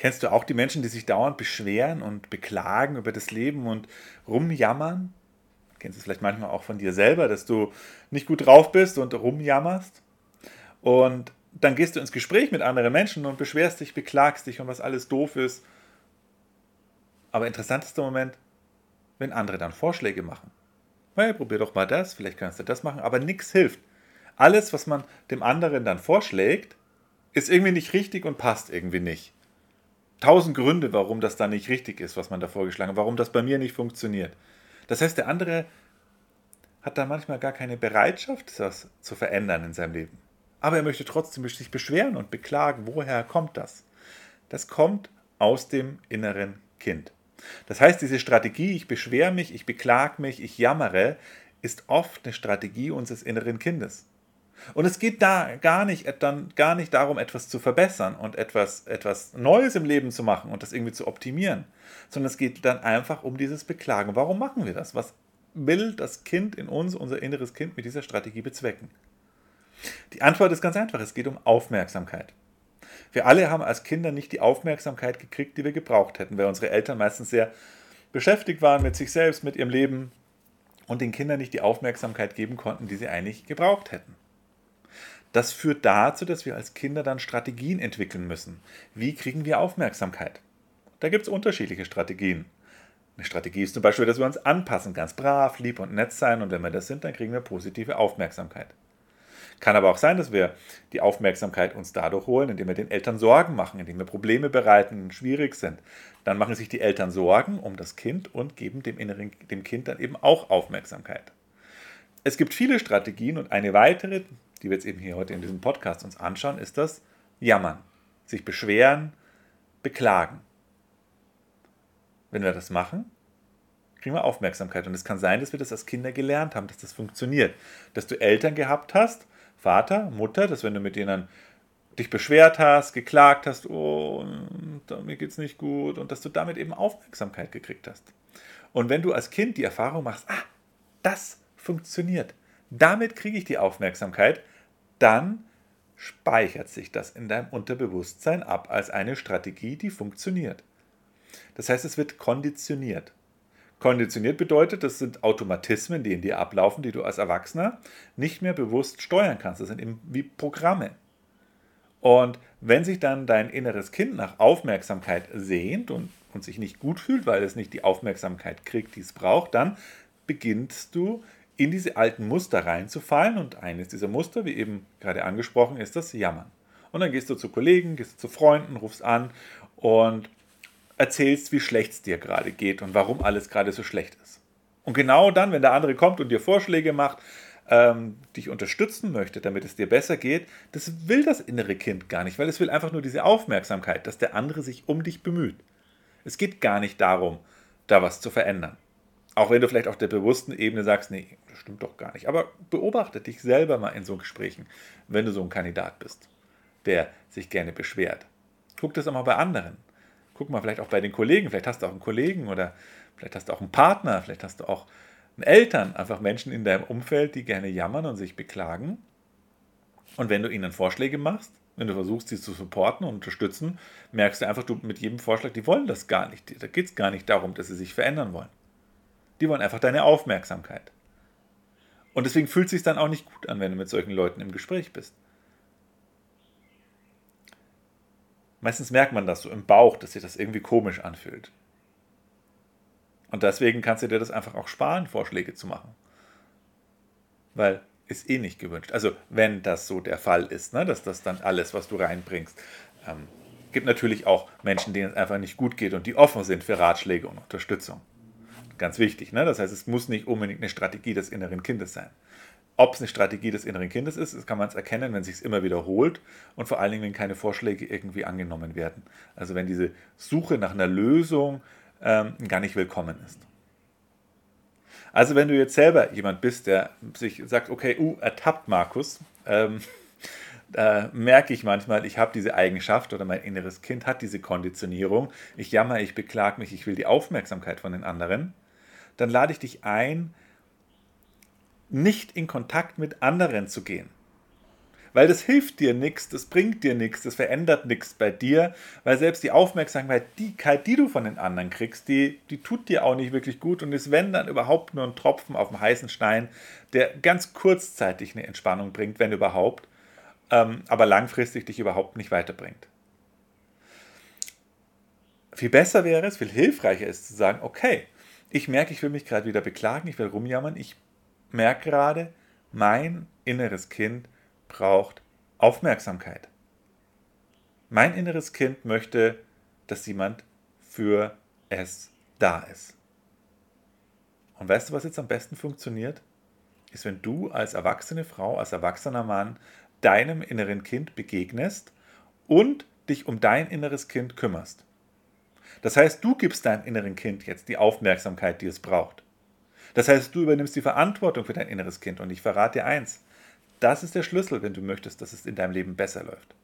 Kennst du auch die Menschen, die sich dauernd beschweren und beklagen über das Leben und rumjammern? Kennst du es vielleicht manchmal auch von dir selber, dass du nicht gut drauf bist und rumjammerst? Und dann gehst du ins Gespräch mit anderen Menschen und beschwerst dich, beklagst dich und was alles doof ist. Aber interessantester Moment, wenn andere dann Vorschläge machen. Hey, probier doch mal das, vielleicht kannst du das machen, aber nichts hilft. Alles, was man dem anderen dann vorschlägt, ist irgendwie nicht richtig und passt irgendwie nicht. Tausend Gründe, warum das dann nicht richtig ist, was man da vorgeschlagen hat, warum das bei mir nicht funktioniert. Das heißt, der andere hat dann manchmal gar keine Bereitschaft, das zu verändern in seinem Leben. Aber er möchte trotzdem sich beschweren und beklagen. Woher kommt das? Das kommt aus dem inneren Kind. Das heißt, diese Strategie, ich beschwere mich, ich beklage mich, ich jammere, ist oft eine Strategie unseres inneren Kindes. Und es geht da gar nicht, dann gar nicht darum, etwas zu verbessern und etwas, etwas Neues im Leben zu machen und das irgendwie zu optimieren, sondern es geht dann einfach um dieses Beklagen. Warum machen wir das? Was will das Kind in uns, unser inneres Kind, mit dieser Strategie bezwecken? Die Antwort ist ganz einfach, es geht um Aufmerksamkeit. Wir alle haben als Kinder nicht die Aufmerksamkeit gekriegt, die wir gebraucht hätten, weil unsere Eltern meistens sehr beschäftigt waren mit sich selbst, mit ihrem Leben und den Kindern nicht die Aufmerksamkeit geben konnten, die sie eigentlich gebraucht hätten. Das führt dazu, dass wir als Kinder dann Strategien entwickeln müssen. Wie kriegen wir Aufmerksamkeit? Da gibt es unterschiedliche Strategien. Eine Strategie ist zum Beispiel, dass wir uns anpassen, ganz brav, lieb und nett sein und wenn wir das sind, dann kriegen wir positive Aufmerksamkeit. Kann aber auch sein, dass wir die Aufmerksamkeit uns dadurch holen, indem wir den Eltern Sorgen machen, indem wir Probleme bereiten, schwierig sind. Dann machen sich die Eltern Sorgen um das Kind und geben dem, inneren, dem Kind dann eben auch Aufmerksamkeit. Es gibt viele Strategien und eine weitere, die wir jetzt eben hier heute in diesem Podcast uns anschauen, ist das Jammern. Sich beschweren, beklagen. Wenn wir das machen, kriegen wir Aufmerksamkeit. Und es kann sein, dass wir das als Kinder gelernt haben, dass das funktioniert. Dass du Eltern gehabt hast, Vater, Mutter, dass wenn du mit denen dich beschwert hast, geklagt hast, oh, mir geht's nicht gut und dass du damit eben Aufmerksamkeit gekriegt hast. Und wenn du als Kind die Erfahrung machst, ah, das funktioniert, damit kriege ich die Aufmerksamkeit, dann speichert sich das in deinem Unterbewusstsein ab als eine Strategie, die funktioniert. Das heißt, es wird konditioniert. Konditioniert bedeutet, das sind Automatismen, die in dir ablaufen, die du als Erwachsener nicht mehr bewusst steuern kannst. Das sind eben wie Programme. Und wenn sich dann dein inneres Kind nach Aufmerksamkeit sehnt und, und sich nicht gut fühlt, weil es nicht die Aufmerksamkeit kriegt, die es braucht, dann beginnst du in diese alten Muster reinzufallen. Und eines dieser Muster, wie eben gerade angesprochen, ist das Jammern. Und dann gehst du zu Kollegen, gehst zu Freunden, rufst an und erzählst, wie schlecht es dir gerade geht und warum alles gerade so schlecht ist. Und genau dann, wenn der andere kommt und dir Vorschläge macht, ähm, dich unterstützen möchte, damit es dir besser geht, das will das innere Kind gar nicht, weil es will einfach nur diese Aufmerksamkeit, dass der andere sich um dich bemüht. Es geht gar nicht darum, da was zu verändern. Auch wenn du vielleicht auf der bewussten Ebene sagst, nee, das stimmt doch gar nicht. Aber beobachte dich selber mal in so Gesprächen, wenn du so ein Kandidat bist, der sich gerne beschwert. Guck das auch mal bei anderen guck mal, vielleicht auch bei den Kollegen, vielleicht hast du auch einen Kollegen oder vielleicht hast du auch einen Partner, vielleicht hast du auch einen Eltern, einfach Menschen in deinem Umfeld, die gerne jammern und sich beklagen. Und wenn du ihnen Vorschläge machst, wenn du versuchst, sie zu supporten und unterstützen, merkst du einfach, du mit jedem Vorschlag, die wollen das gar nicht. Da geht es gar nicht darum, dass sie sich verändern wollen. Die wollen einfach deine Aufmerksamkeit. Und deswegen fühlt es sich dann auch nicht gut an, wenn du mit solchen Leuten im Gespräch bist. Meistens merkt man das so im Bauch, dass sich das irgendwie komisch anfühlt. Und deswegen kannst du dir das einfach auch sparen, Vorschläge zu machen. Weil ist eh nicht gewünscht. Also wenn das so der Fall ist, ne, dass das dann alles, was du reinbringst, ähm, gibt natürlich auch Menschen, denen es einfach nicht gut geht und die offen sind für Ratschläge und Unterstützung. Ganz wichtig. Ne? Das heißt, es muss nicht unbedingt eine Strategie des inneren Kindes sein. Ob es eine Strategie des inneren Kindes ist, das kann man es erkennen, wenn es sich immer wiederholt und vor allen Dingen, wenn keine Vorschläge irgendwie angenommen werden. Also wenn diese Suche nach einer Lösung ähm, gar nicht willkommen ist. Also wenn du jetzt selber jemand bist, der sich sagt, okay, uh, ertappt Markus, ähm, da merke ich manchmal, ich habe diese Eigenschaft oder mein inneres Kind hat diese Konditionierung. Ich jammer, ich beklage mich, ich will die Aufmerksamkeit von den anderen. Dann lade ich dich ein, nicht in Kontakt mit anderen zu gehen. Weil das hilft dir nichts, das bringt dir nichts, das verändert nichts bei dir, weil selbst die Aufmerksamkeit, die, die du von den anderen kriegst, die, die tut dir auch nicht wirklich gut und ist, wenn dann überhaupt nur ein Tropfen auf dem heißen Stein, der ganz kurzzeitig eine Entspannung bringt, wenn überhaupt, ähm, aber langfristig dich überhaupt nicht weiterbringt. Viel besser wäre es, viel hilfreicher ist zu sagen, okay, ich merke, ich will mich gerade wieder beklagen, ich will rumjammern, ich merke gerade, mein inneres Kind braucht Aufmerksamkeit. Mein inneres Kind möchte, dass jemand für es da ist. Und weißt du, was jetzt am besten funktioniert? Ist, wenn du als erwachsene Frau, als erwachsener Mann deinem inneren Kind begegnest und dich um dein inneres Kind kümmerst. Das heißt, du gibst deinem inneren Kind jetzt die Aufmerksamkeit, die es braucht. Das heißt, du übernimmst die Verantwortung für dein inneres Kind. Und ich verrate dir eins, das ist der Schlüssel, wenn du möchtest, dass es in deinem Leben besser läuft.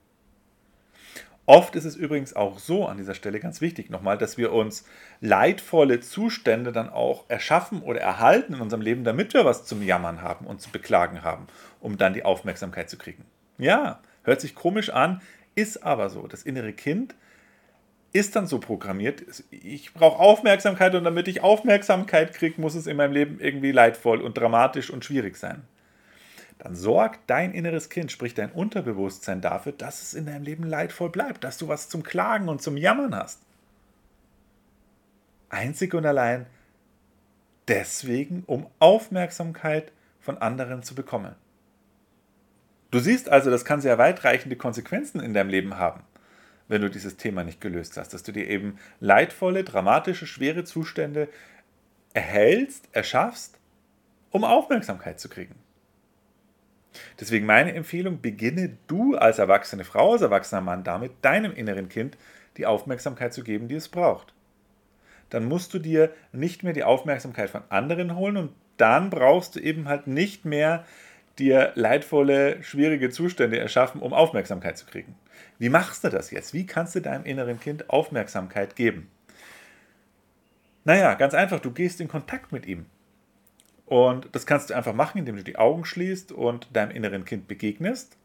Oft ist es übrigens auch so an dieser Stelle ganz wichtig nochmal, dass wir uns leidvolle Zustände dann auch erschaffen oder erhalten in unserem Leben, damit wir was zum Jammern haben und zu beklagen haben, um dann die Aufmerksamkeit zu kriegen. Ja, hört sich komisch an, ist aber so. Das innere Kind ist dann so programmiert, ich brauche Aufmerksamkeit und damit ich Aufmerksamkeit kriege, muss es in meinem Leben irgendwie leidvoll und dramatisch und schwierig sein. Dann sorgt dein inneres Kind, sprich dein Unterbewusstsein dafür, dass es in deinem Leben leidvoll bleibt, dass du was zum Klagen und zum Jammern hast. Einzig und allein deswegen, um Aufmerksamkeit von anderen zu bekommen. Du siehst also, das kann sehr weitreichende Konsequenzen in deinem Leben haben wenn du dieses Thema nicht gelöst hast, dass du dir eben leidvolle, dramatische, schwere Zustände erhältst, erschaffst, um Aufmerksamkeit zu kriegen. Deswegen meine Empfehlung, beginne du als erwachsene Frau, als erwachsener Mann damit, deinem inneren Kind die Aufmerksamkeit zu geben, die es braucht. Dann musst du dir nicht mehr die Aufmerksamkeit von anderen holen und dann brauchst du eben halt nicht mehr dir leidvolle, schwierige Zustände erschaffen, um Aufmerksamkeit zu kriegen. Wie machst du das jetzt? Wie kannst du deinem inneren Kind Aufmerksamkeit geben? Naja, ganz einfach, du gehst in Kontakt mit ihm. Und das kannst du einfach machen, indem du die Augen schließt und deinem inneren Kind begegnest.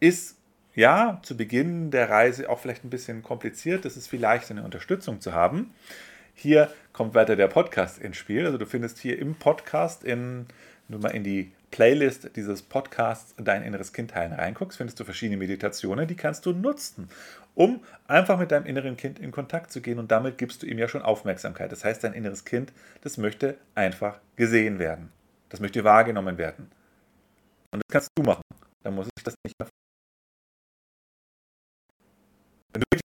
Ist ja zu Beginn der Reise auch vielleicht ein bisschen kompliziert. Es ist vielleicht eine Unterstützung zu haben. Hier kommt weiter der Podcast ins Spiel. Also du findest hier im Podcast, in, wenn du mal in die Playlist dieses Podcasts Dein inneres Kind heilen reinguckst, findest du verschiedene Meditationen, die kannst du nutzen, um einfach mit deinem inneren Kind in Kontakt zu gehen und damit gibst du ihm ja schon Aufmerksamkeit. Das heißt, dein inneres Kind, das möchte einfach gesehen werden. Das möchte wahrgenommen werden. Und das kannst du machen. Dann muss ich das nicht mehr. Wenn du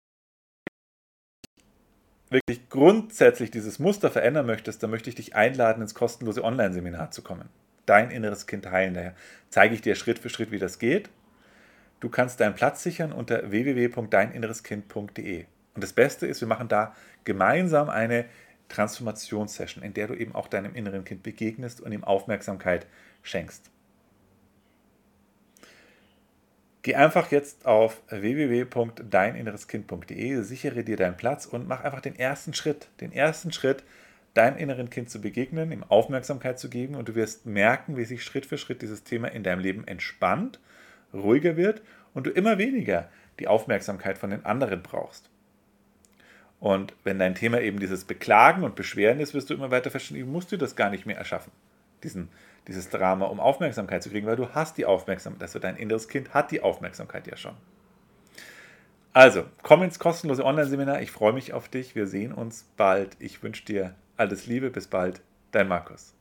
wirklich grundsätzlich dieses Muster verändern möchtest, dann möchte ich dich einladen, ins kostenlose Online-Seminar zu kommen dein inneres Kind heilen. Daher zeige ich dir Schritt für Schritt, wie das geht. Du kannst deinen Platz sichern unter www.deininnereskind.de. Und das Beste ist, wir machen da gemeinsam eine Transformationssession, in der du eben auch deinem inneren Kind begegnest und ihm Aufmerksamkeit schenkst. Geh einfach jetzt auf www.deininnereskind.de, sichere dir deinen Platz und mach einfach den ersten Schritt. Den ersten Schritt deinem inneren Kind zu begegnen, ihm Aufmerksamkeit zu geben und du wirst merken, wie sich Schritt für Schritt dieses Thema in deinem Leben entspannt, ruhiger wird und du immer weniger die Aufmerksamkeit von den anderen brauchst. Und wenn dein Thema eben dieses Beklagen und Beschweren ist, wirst du immer weiter feststellen, musst du das gar nicht mehr erschaffen, diesen, dieses Drama, um Aufmerksamkeit zu kriegen, weil du hast die Aufmerksamkeit, also dein inneres Kind hat die Aufmerksamkeit ja schon. Also, komm ins kostenlose Online-Seminar. Ich freue mich auf dich. Wir sehen uns bald. Ich wünsche dir alles Liebe, bis bald, dein Markus.